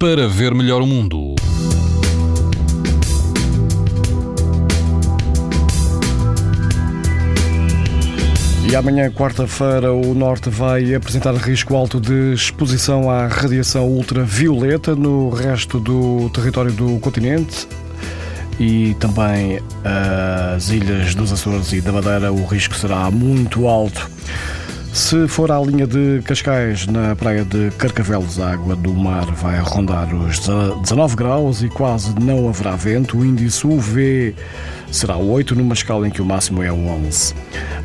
para ver melhor o mundo. E amanhã, quarta-feira, o Norte vai apresentar risco alto de exposição à radiação ultravioleta no resto do território do continente e também as ilhas dos Açores e da Madeira, o risco será muito alto. Se for à linha de Cascais, na praia de Carcavelos, a água do mar vai rondar os 19 graus e quase não haverá vento. O índice UV será 8, numa escala em que o máximo é 11.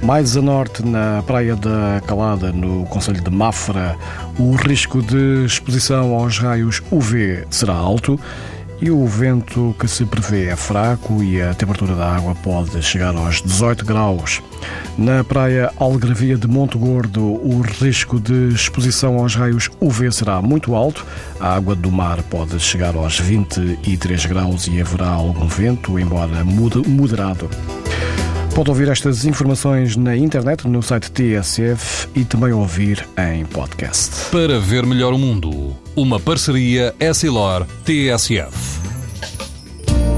Mais a norte, na praia da Calada, no Conselho de Mafra, o risco de exposição aos raios UV será alto e o vento que se prevê é fraco e a temperatura da água pode chegar aos 18 graus. Na praia Algravia de Monte Gordo, o risco de exposição aos raios UV será muito alto. A água do mar pode chegar aos 23 graus e haverá algum vento, embora moderado. Pode ouvir estas informações na internet, no site TSF e também ouvir em podcast. Para ver melhor o mundo, uma parceria Essilor-TSF.